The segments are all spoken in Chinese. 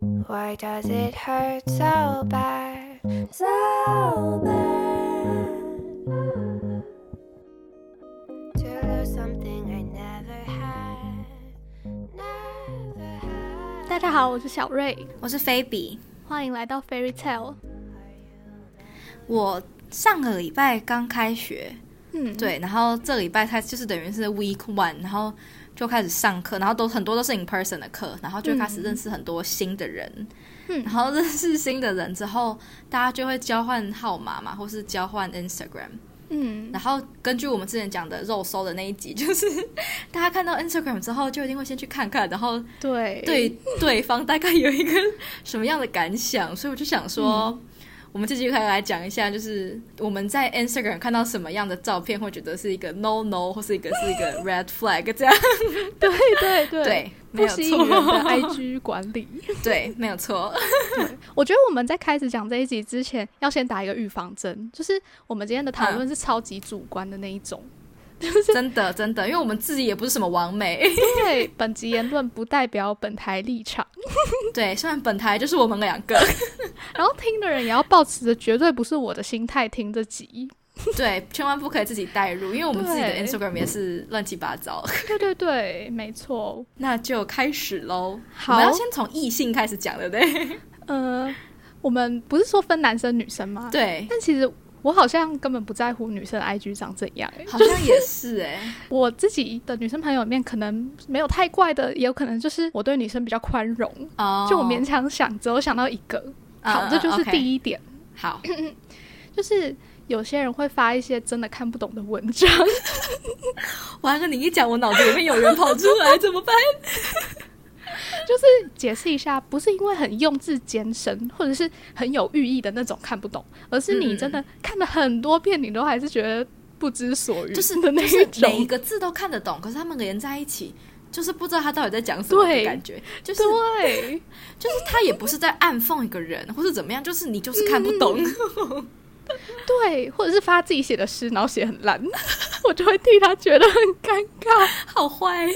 Why does it hurt so bad? So bad. To lose something I never had. Never had. 大家好，我是小瑞，我是菲比。欢迎来到 Fairy Tale。我上个礼拜刚开学，嗯，对，然后这礼拜它就是等于是 week one，然后就开始上课，然后都很多都是 in person 的课，然后就开始认识很多新的人，嗯。然后认识新的人之后，大家就会交换号码嘛，或是交换 Instagram，嗯，然后根据我们之前讲的肉搜的那一集，就是大家看到 Instagram 之后，就一定会先去看看，然后对。对对方大概有一个什么样的感想，所以我就想说，我们这集就可以来讲一下，就是我们在 Instagram 看到什么样的照片，会觉得是一个 no no，或是一个是一个 red flag 这样。对对对对，没有不吸引人的，IG 管理。对，没有错。我觉得我们在开始讲这一集之前，要先打一个预防针，就是我们今天的讨论是超级主观的那一种。真的真的，因为我们自己也不是什么完美，对，本集言论不代表本台立场，对，虽然本台就是我们两个，然后听的人也要保持着绝对不是我的心态听这集。对，千万不可以自己带入，因为我们自己的 Instagram 也是乱七八糟。对对对，没错。那就开始喽，我们要先从异性开始讲，对不对？呃，我们不是说分男生女生吗？。对，但其实我好像根本不在乎女生的 IG 长怎样、欸，好像也是哎、我自己的女生朋友里面，可能没有太怪的，也有可能就是我对女生比较宽容，哦，就我勉强想，只有想到一个。好，嗯这就是第一点，好，就是有些人会发一些真的看不懂的文章，完了，你一讲，我脑子里面有人跑出来，怎么办？就是解释一下，不是因为很用字艰深，或者是很有寓意的那种看不懂，而是你真的看了很多遍，你都还是觉得不知所云，就是 的那就是一种。每一个字都看得懂，可是他们连在一起，就是不知道他到底在讲什么的对感觉，就是对，就是他也不是在暗讽一个人，或是怎么样，就是你就是看不懂。对，或者是发自己写的诗，然后写很烂，我就会替他觉得很尴尬。好坏，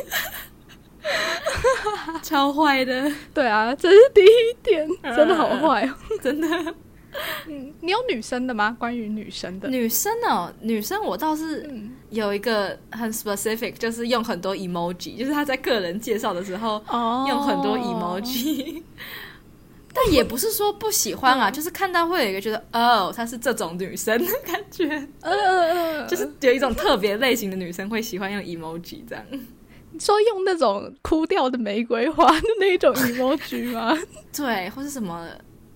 超坏的，对啊，这是第一点，真的好坏哦。真的。嗯，你有女生的吗？关于女生的，女生哦，女生我倒是嗯，有一个很 specific，就是用很多 emoji，就是他在个人介绍的时候哦用很多 emoji。但也不是说不喜欢啊，嗯就是看到会有一个觉得哦，她是这种女生的感觉，呃呃呃，就是有一种特别类型的女生会喜欢用 emoji 这样。说用那种枯掉的玫瑰花的那种 emoji 吗？对，或是什么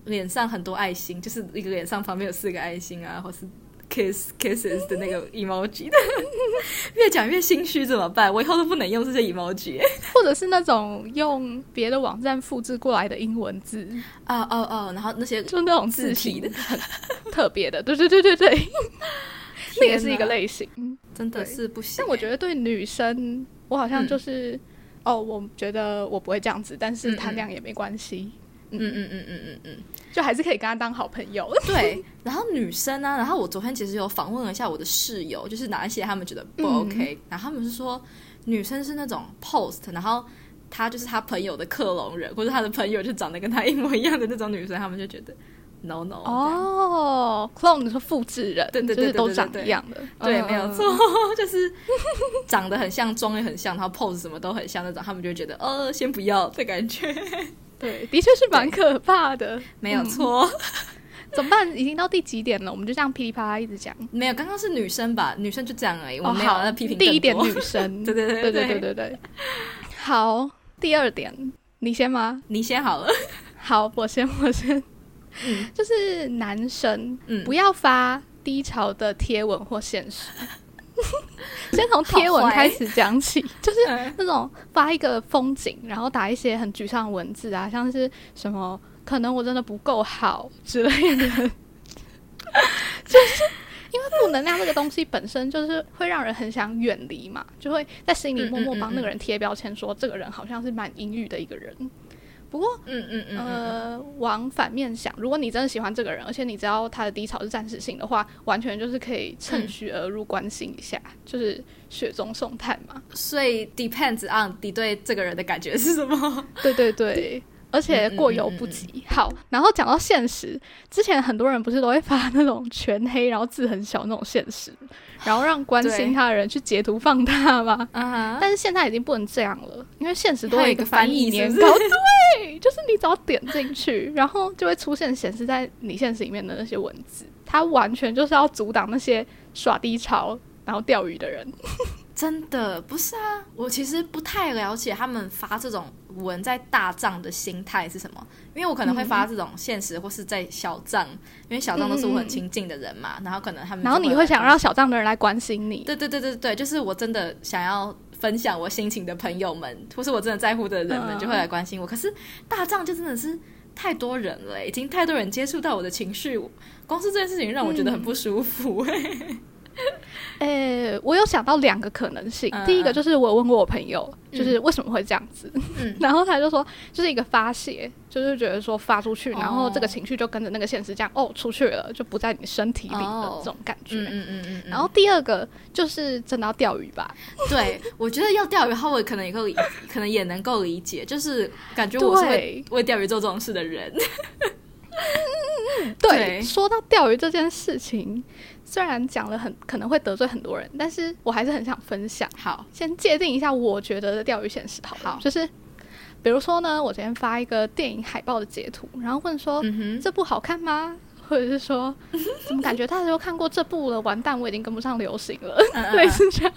脸上很多爱心，就是一个脸上旁边有四个爱心啊，或是 kiss kisses 的那个 emoji 的。越讲越心虚，怎么办？我以后都不能用这些 emoji 或者是那种用别的网站复制过来的英文字，啊哦哦，然后那些就那种字字体的很特别的，对对对对对，那也是一个类，型。真的是不行。但我觉得对女生，我好像就是、哦，我觉得我不会这样子，但是谈量也没关系，嗯嗯嗯嗯嗯嗯，就还是可以跟他当好朋友。对。然后女生呢、然后我昨天其实有访问了一下我的室友，就是哪一些他们觉得不嗯 OK，、然后他们是说女生是那种 post，然后。她就是她朋友的克隆人，或者她的朋友就长得跟她一模一样的那种女生，他们就觉得哦，clone 你说复制人，对对对都长一样的，对，嗯没有错，就是长得很像，妆也很像，然后 pose 什么都很像那种，他们就觉得呃，先不要的感觉，对，的确是蛮可怕的。没有嗯错，怎么办？已经到第几点了？我们就这样噼里啪啦一直讲。没有，刚刚是女生吧，女生就这样而已，我哦，没有好在批评第一点女生，对对对对对对对对对。好，第二点，你先吗？你先好了，好，我先，我先。嗯。就是男生嗯，不要发低潮的贴文或现实。先从贴文开始讲起，就是嗯。那种发一个风景，然后打一些很沮丧的文字啊，像是什么可能我真的不够好之类的，就是因为负能量这个东西本身就是会让人很想远离嘛，就会在心里默默帮那个人贴标签，说这个人好像是蛮阴郁的一个人。不过，嗯嗯嗯嗯，呃，往反面想，如果你真的喜欢这个人，而且你知道他的低潮是暂时性的话，完全就是可以趁虚而入关心一下，就是雪中送炭嘛。所以 depends on 你对这个人的感觉是什么？对对对，而而且过犹不及。好，然后讲到现实，之前很多人不是都会发那种全黑，然后字很小那种现实，然后让关心他的人去截图放大吗？啊，但是现在已经不能这样了，因为现实都有一个翻翻译译年糕，是是 对，就是你只要点进去，然后就会出现显示在你现实里面的那些文字，它完全就是要阻挡那些耍低潮然后钓鱼的人。真的不是啊，我其实不太了解他们发这种文在大账的心态是什么，因为我可能会发这种现实或是在小账，因为小账都是我很亲近的人嘛，然后可能他们然后你会想让小账的人来关心你，对对对对对，就是我真的想要分享我心情的朋友们，或是我真的在乎的人们，嗯就会来关心我。可是大账就真的是太多人了，已经太多人接触到我的情绪，光是这件事情让我觉得很不舒服。呃，我有想到两个可能性。嗯第一个就是我问过我朋友，嗯。就是为什么会这样子，嗯。然后他就说，就是一个发泄，就是觉得说发出去，哦。然后这个情绪就跟着那个现实这样，哦，出去了，就不在你身体里的哦这种感觉。嗯嗯嗯嗯，然后第二个就是真的要钓鱼吧，对我觉得要钓鱼，他我可能也够理，可能也能够理解，就是感觉我是会为钓鱼做这种事的人。对，对。说到钓鱼这件事情，虽然讲了很可能会得罪很多人，但是我还是很想分享。好，先界定一下我觉得的钓鱼现实好了，好就是比如说呢，我今天发一个电影海报的截图，然后问说、嗯哼，这部好看吗？或者是说 怎么感觉大家都看过这部了，完蛋，我已经跟不上流行了，类似这样。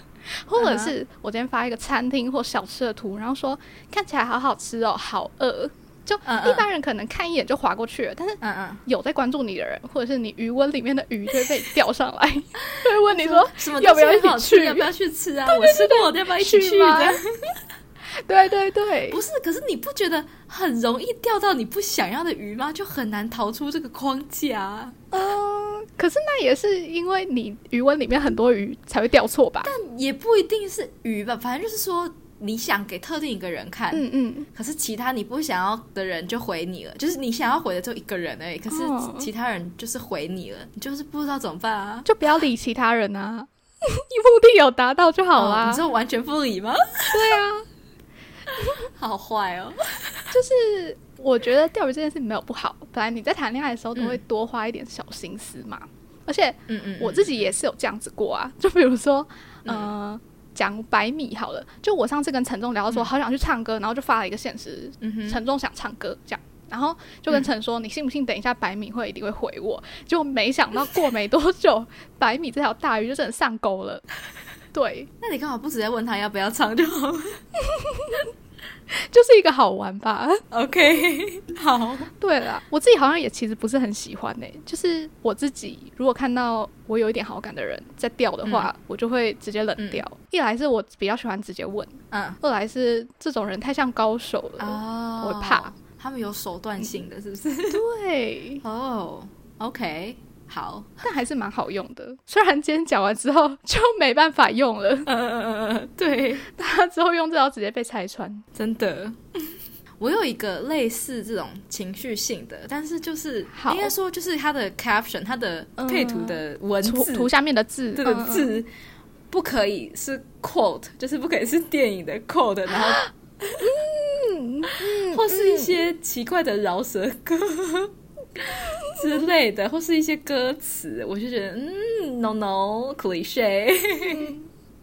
或者嗯是我今天发一个餐厅或小吃的图，然后说看起来好好吃哦，好饿。就一般人可能看一眼就划过去了，但是嗯嗯，有在关注你的人，或者是你余温里面的鱼就会被钓上来，就会问你说什么要不要一起去要不要去吃啊？我吃过，要不要一起去？吗 对对对，不是，可是你不觉得很容易钓到你不想要的鱼吗？就很难逃出这个框架。嗯，可是那也是因为你鱼温里面很多鱼才会钓错吧？但也不一定是鱼吧，反正就是说你想给特定一个人看，嗯嗯，可是其他你不想要的人就回你了，就是你想要回的只有一个人而已，可是哦其他人就是回你了，你就是不知道怎么办啊。就不要理其他人啊，你目的有达到就好哦啦。你说完全不理吗？对啊，好坏哦。就是我觉得钓鱼这件事没有不好，本来你在谈恋爱的时候都会嗯多花一点小心思嘛。而且嗯嗯，我自己也是有这样子过啊，就比如说，呃，讲百米好了，就我上次跟陈忠聊到说，好想去唱歌，然后就发了一个现实，陈忠想唱歌这样。然后就跟陈说：“你信不信？等一下百米会一定会回我。”结果没想到过没多久，百米这条大鱼就真的上钩了。对，那你干嘛不直接问他要不要唱就好了 就是一个好玩吧。？OK，好，对了，我自己好像也其实不是很喜欢呢、就是我自己如果看到我有一点好感的人在钓的话，我就会直接冷掉。一来是我比较喜欢直接问，嗯，二来是这种人太像高手了。哦我会怕，他们有手段性的，是不是？对，哦，OK，好，但还是蛮好用的。虽然今天讲完之后就没办法用了，嗯嗯嗯嗯，对，大家之后用这招直接被拆穿。真的。我有一个类似这种情绪性的，但是就是应该说就是它的 caption，它的配图的文字，图图下面的字，这个嗯，字不可以是 quote，就是不可以是电影的 quote，然后嗯 或是一些奇怪的饶舌歌之类的，或是一些歌词，我就觉得嗯，no no cliche，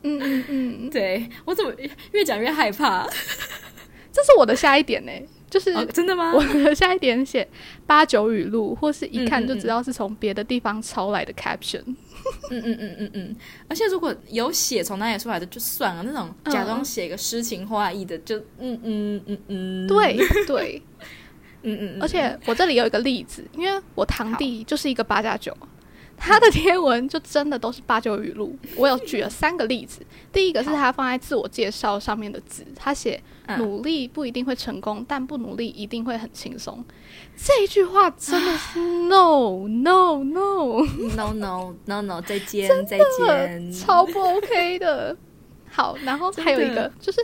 嗯嗯嗯，对我怎么越讲越害怕？这是我的下一点呢、就是哦，真的吗？我的下一点写八九语录，或是一看就知道是从别的地方抄来的 caption。嗯嗯嗯嗯嗯，而且如果有写从哪里出来的就算了，那种嗯假装写个诗情画意的，就嗯嗯嗯嗯，对对，嗯嗯嗯，而且我这里有一个例子，因为我堂弟就是一个八加九，他的贴文就真的都是八九语录。我有举了三个例子，第一个是他放在自我介绍上面的字，他写嗯努力不一定会成功，但不努力一定会很轻松。这一句话真的是 no no no，no no no no，再见再见，超不 OK 的。好，然后还有一个就是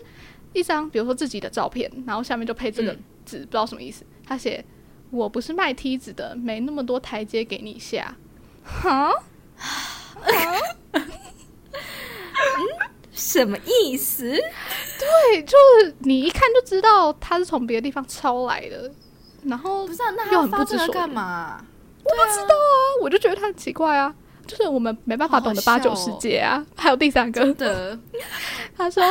一张，比如说自己的照片，然后下面就配这个嗯字，不知道什么意思。他写：“我不是卖梯子的，没那么多台阶给你下。”哈，嗯 什么意思？对，就是你一看就知道他是从别的地方抄来的。然后不是啊，那又很他发这个干不知所？我不知道啊，我就觉得他很奇怪啊，就是我们没办法懂得八九笑哦世界啊。还有第三个，的，他说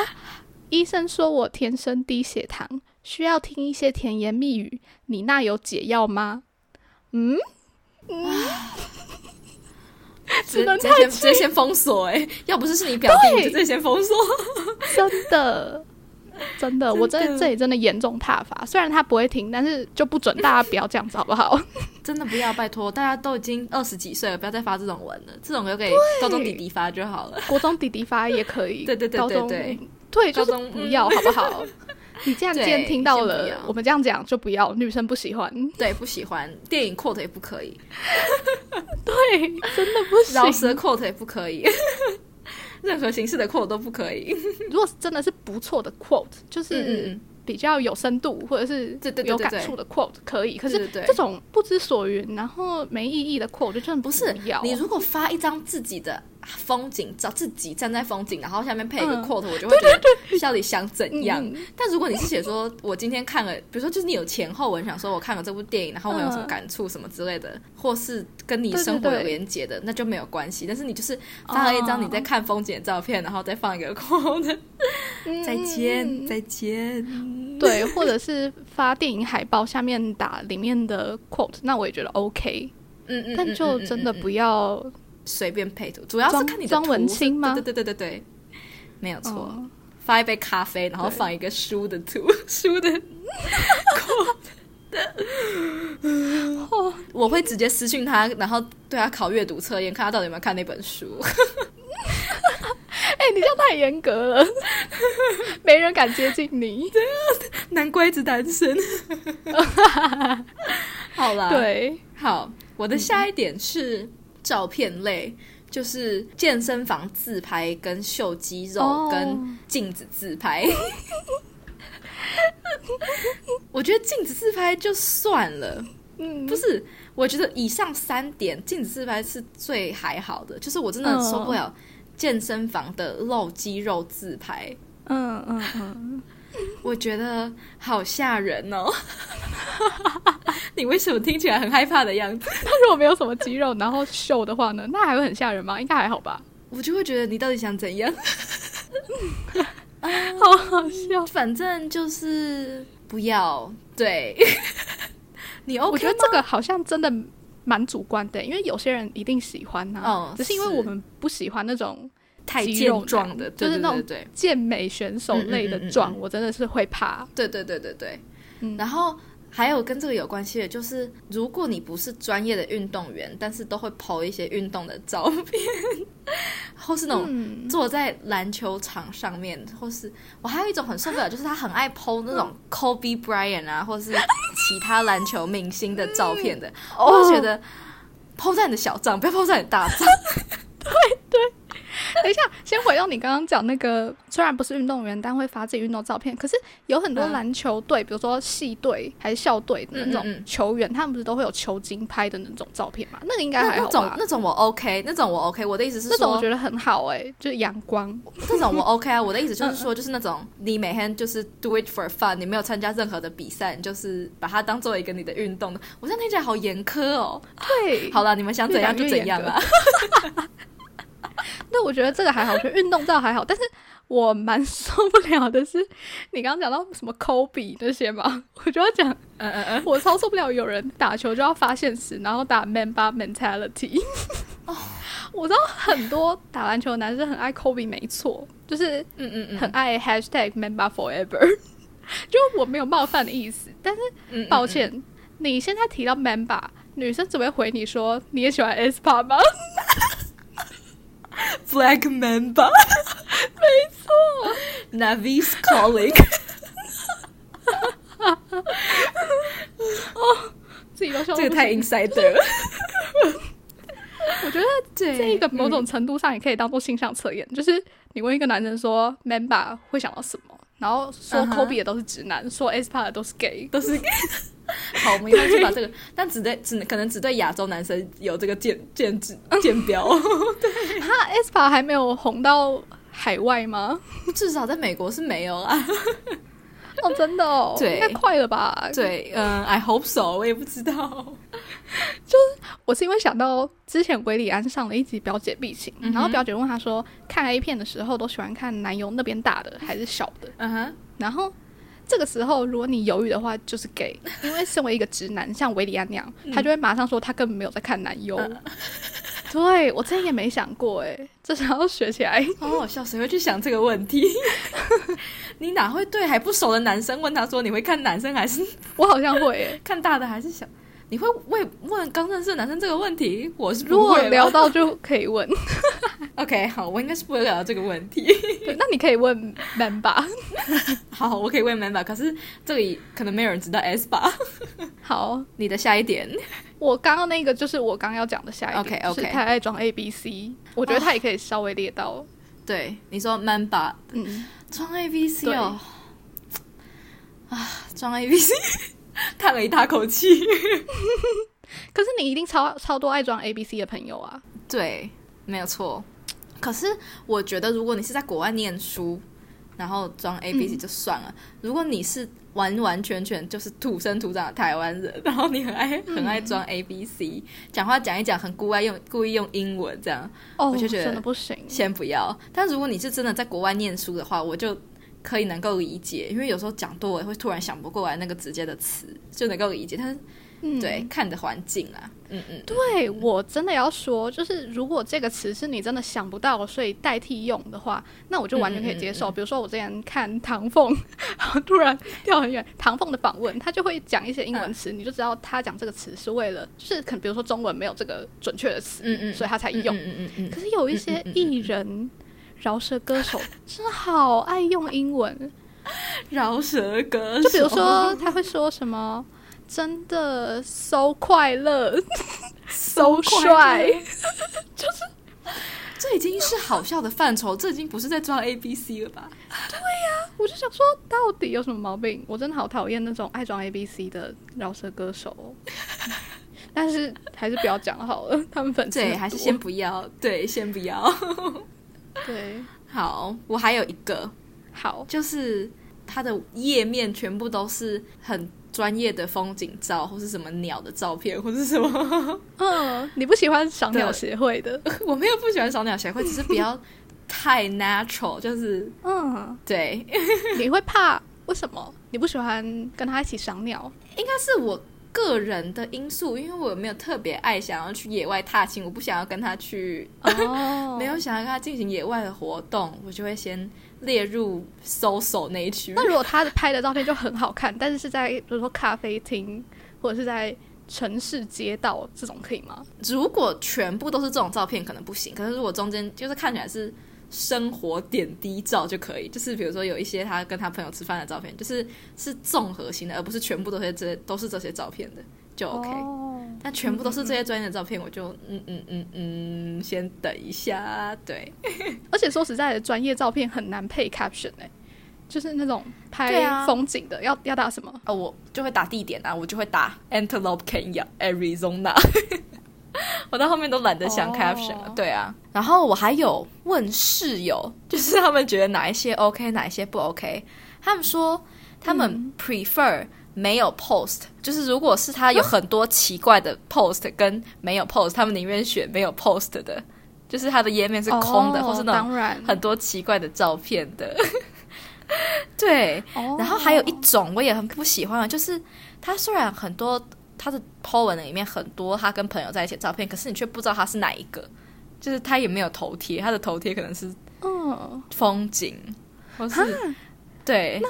医生说我天生低血糖，需要听一些甜言蜜语，你那有解药吗？嗯，只能直接先直接先封锁哎、要不是是你表弟，我就直接先封锁。真的。真的，我在这里真的严重挞伐。虽然他不会听，但是就不准大家不要这样子，好不好？真的不要，拜托，大家都已经二十几岁了，不要再发这种文了，这种留给高中弟弟发就好了。国中弟弟发也可以，对对对高中对对，就是高中不要，好不好？你这样今天听到了，我们这样讲就不要，女生不喜欢。对，不喜欢电影 quote 也不可以，对，真的不行。饶舌 quote 也不可以，任何形式的 quote 都不可以。如果是真的是不错的 quote，就是嗯比较有深度或者是有感触的 quote 可以。可是这种不知所云，然后没意义的 quote 就真的不是。你如果发一张自己的风景照，自己站在风景，然后下面配一个嗯 quote，、我就会觉得到底想怎样？嗯但如果你是写说，我今天看了，比如说就是你有前后文，想说我看了这部电影，然后我有什么嗯感触什么之类的，或是跟你生活有对连接的，那就没有关系。但是你就是发了一张你在看风景的照片，然后再放一个 quote，嗯再见，嗯再见。对，或者是发电影海报下面打里面的 quote，那我也觉得 OK，嗯嗯，但就真的不要随便配图，主要是看你的装文青吗对对对对对对，没有错。哦发一杯咖啡，然后放一个书的图，书的 quote。我会直接私信他，然后对他考阅读测验，看他到底有没有看那本书。哎、你这样太严格了，没人敢接近你。难怪一直单身。好啦，，对，好，我的下一点是照片类，就是健身房自拍、跟秀肌肉、哦跟镜子自拍。我觉得镜子自拍就算了，嗯，不是，我觉得以上三点镜子自拍是最还好的，就是我真的受不了健身房的露肌肉自拍，嗯嗯嗯，我觉得好吓人哦。你为什么听起来很害怕的样子？他如果没有什么肌肉，然后秀的话呢，那还会很吓人吗？应该还好吧。我就会觉得你到底想怎样？好好笑。反正就是不要对 你 OK 我觉得这个好像真的蛮主观的，因为有些人一定喜欢呐、哦只是因为我们不喜欢那种太健壮的，就是那种健美选手类的嗯嗯嗯嗯壮，嗯。我真的是会怕。对对对对对。嗯。然后还有跟这个有关系的，就是如果你不是专业的运动员，但是都会 PO 一些运动的照片，或是那种嗯，坐在篮球场上面，或是我还有一种很受不了，就是他很爱 PO 那嗯种 Kobe Bryant 啊，或是其他篮球明星的照片的，哦我就觉得 PO 在你的小账，不要 PO 在你的大账。等一下，先回到你刚刚讲那个，虽然不是运动员，但会发自己运动照片。可是有很多嗯篮球队，比如说系队还是校队的那种嗯嗯嗯球员，他们不是都会有球精拍的那种照片嘛？那个应该那那种还好吧？那种我 OK，那种我 OK。我的意思是说那种我觉，得很好哎、就是阳光。这种我 OK 啊。我的意思就是说，就是那种你每天就是 do it for fun，你没有参加任何的比赛，你就是把它当做一个你的运动的。我现在听起来好严苛哦。对，好了，你们想怎样就怎样啦。那我觉得这个还好，我觉得运动照还好，但是我蛮 受不了的是，你刚刚讲到什么 Kobe 那些嘛，我就要讲，嗯嗯嗯，我超受不了有人打球就要发现时，然后打 man bar mentality。我知道很多打篮球的男生很爱 Kobe，没错，就是嗯嗯嗯，很爱 hashtag man bar forever。就我没有冒犯的意思，但是嗯嗯抱歉，你现在提到 man bar，女生只会回你说你也喜欢 Spar 吗？Black Mamba，没错，Navi's calling。自己都笑这个太到不行 insider 了。我觉得这这个某种程度上也可以当做性向测验，就是你问一个男生说 “member” 会想到什么，然后说 Kobe 的都是直男，说 S p a 的都是 gay。都是。好，我们一般就把这个，但只对只可能只对亚洲男生有这个鉴鉴指鉴标，对他 e s p a 还没有红到海外吗？至少在美国是没有啊。哦，真的哦，对应该快了吧？对，嗯，I hope so，我也不知道。就是我是因为想到之前维里安上了一集表姐必情，嗯然后表姐问他说，看 A 片的时候都喜欢看男友那边大的还是小的？嗯哼，然后这个时候如果你犹豫的话，就是 gay，因为身为一个直男，像维里安那样，嗯他就会马上说他根本没有在看男优。对我之前也没想过，哎，这想要学起来。好好笑，谁会去想这个问题？你哪会对还不熟的男生问他说你会看男生还是我好像会，诶，看大的还是小？你会问问刚认识的男生这个问题？我是如果聊到就可以问。OK，好，我应该是不会聊到这个问题。对，那你可以问 man 吧。好，我可以问 Man 吧，可是这里可能没有人知道 S 吧？好，你的下一点，我刚刚那个就是我刚刚要讲的下一点 OK，OK。就是太爱装 A B C，我觉得他也可以稍微列到，对你说 Man 吧，嗯，装 A B C 哦，啊，装 A B C，叹了一大口气。可是你一定超超多爱装 A B C 的朋友啊，对，没有错。可是我觉得，如果你是在国外念书，然后装 A B C 嗯就算了。如果你是完完全全就是土生土长的台湾人，然后你很爱很爱装 A B C，讲话讲一讲很故意用故意用英文这样，哦，我就觉得真的不行，先不要。但如果你是真的在国外念书的话，我就可以能够理解，因为有时候讲多了会突然想不过来那个直接的词，就能够理解。但是、嗯，对看的环境啊，嗯嗯，对我真的要说，就是如果这个词是你真的想不到，所以代替用的话，那我就完全可以接受。嗯嗯嗯比如说我之前看唐凤，然后突然跳很远，唐凤的访问，他就会讲一些英文词，你就知道他讲这个词是为了，就是可能比如说中文没有这个准确的词，嗯嗯所以他才用。嗯嗯嗯嗯可是有一些艺人、饶舌歌手 真的好爱用英文，饶舌歌手，就比如说他会说什么。真的 so 快乐，so 帅，这已经是好笑的范畴，这已经不是在装 A B C 了吧？对呀我就想说，到底有什么毛病？我真的好讨厌那种爱装 A B C 的饶舌歌手哦、但是还是不要讲好了，他们粉丝对，还是先不要，对，先不要。对。好，我还有一个，好，就是它的页面全部都是很专业的风景照，或是什么鸟的照片，或是什么。嗯，你不喜欢赏鸟协会的，我没有不喜欢赏鸟协会，只是不要太 natural，就是嗯，对，你会怕？为什么？你不喜欢跟他一起赏鸟？应该是我个人的因素，因为我没有特别爱想要去野外踏青，我不想要跟他去，哦 没有想要跟他进行野外的活动，我就会先列入搜索那一区。那如果他拍的照片就很好看，但是是在比如说咖啡厅或者是在城市街道这种可以吗？如果全部都是这种照片，可能不行。可是如果中间就是看起来是生活点滴照就可以，就是比如说有一些他跟他朋友吃饭的照片，就是是综合型的，而不是全部都是这都是这些照片的，就 OK。哦但全部都是这些专业的照片，我就嗯嗯嗯嗯，先等一下。对，而且说实在的，专业照片很难配 caption 哎、就是那种拍风景的，要要打什么？哦，我就会打地点啊，我就会打 Antelope Kenya Arizona。我到后面都懒得想哦 caption 了对啊。然后我还有问室友，就是他们觉得哪一些 OK，哪一些不 OK。他们说他们 prefer 没有 post，、就是如果是他有很多奇怪的 post 跟没有 post，他们宁愿选没有 post 的，就是他的页面是空的，哦或是那种很多奇怪的照片的。对，哦然后还有一种我也很不喜欢的，就是他虽然很多他的 po 文里面很多他跟朋友在一起的照片，可是你却不知道他是哪一个，就是他也没有头贴，他的头贴可能是嗯，风景，或是对，那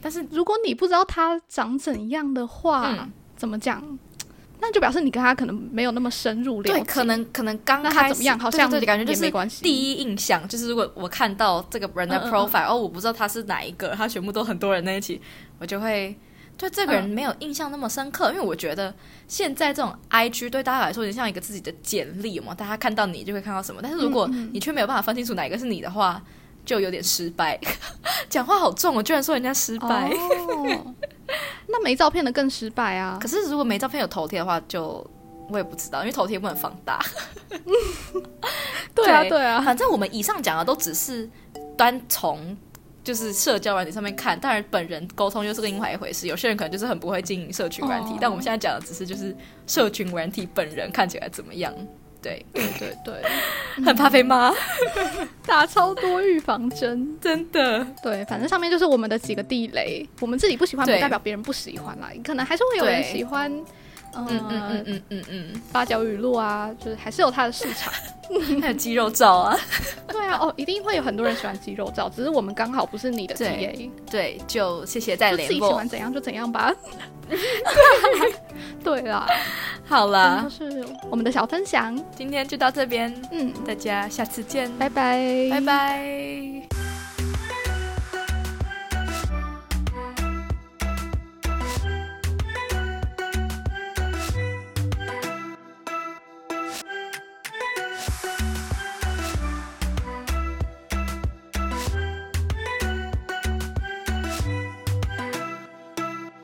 但是如果你不知道他长怎样的话，嗯。怎么讲？那就表示你跟他可能没有那么深入了解，对，可能可能刚开始怎么样？好像对对对感觉就是第一印象就是如果我看到这个人的嗯嗯嗯。profile，、哦，我不知道他是哪一个，他全部都很多人在一起，我就会对这个人嗯没有印象那么深刻，因为我觉得现在这种 IG 对大家来说，有点像一个自己的简历嘛，大家看到你就会看到什么，但是如果你却没有办法分清楚哪一个是你的话，就有点失败。讲话好重，我居然说人家失败。哦，那没照片的更失败啊可！是如果没照片有头贴的话，就我也不知道，因为头贴不能放大。对啊，对对啊，反正我们以上讲的都只是单从就是社交软体上面看，当然本人沟通又是另外一回事。有些人可能就是很不会经营社群软体，哦但我们现在讲的只是就是社群软体本人看起来怎么样。对，对对对，很怕被骂，打超多预防针。真的。对，反正上面就是我们的几个地雷，我们自己不喜欢，不代表别人不喜欢啦。可能还是会有人喜欢，嗯嗯嗯嗯嗯嗯。嗯，八角语录啊，就是还是有它的市场。还有肌肉照啊，对啊，哦，一定会有很多人喜欢肌肉照，只是我们刚好不是你的 对 TA，对，就谢谢再就自己喜联络欢。怎样就怎样吧。对啦，好这啦就，是我们的小分享。今天就到这边，嗯，大家下次见，拜拜，拜拜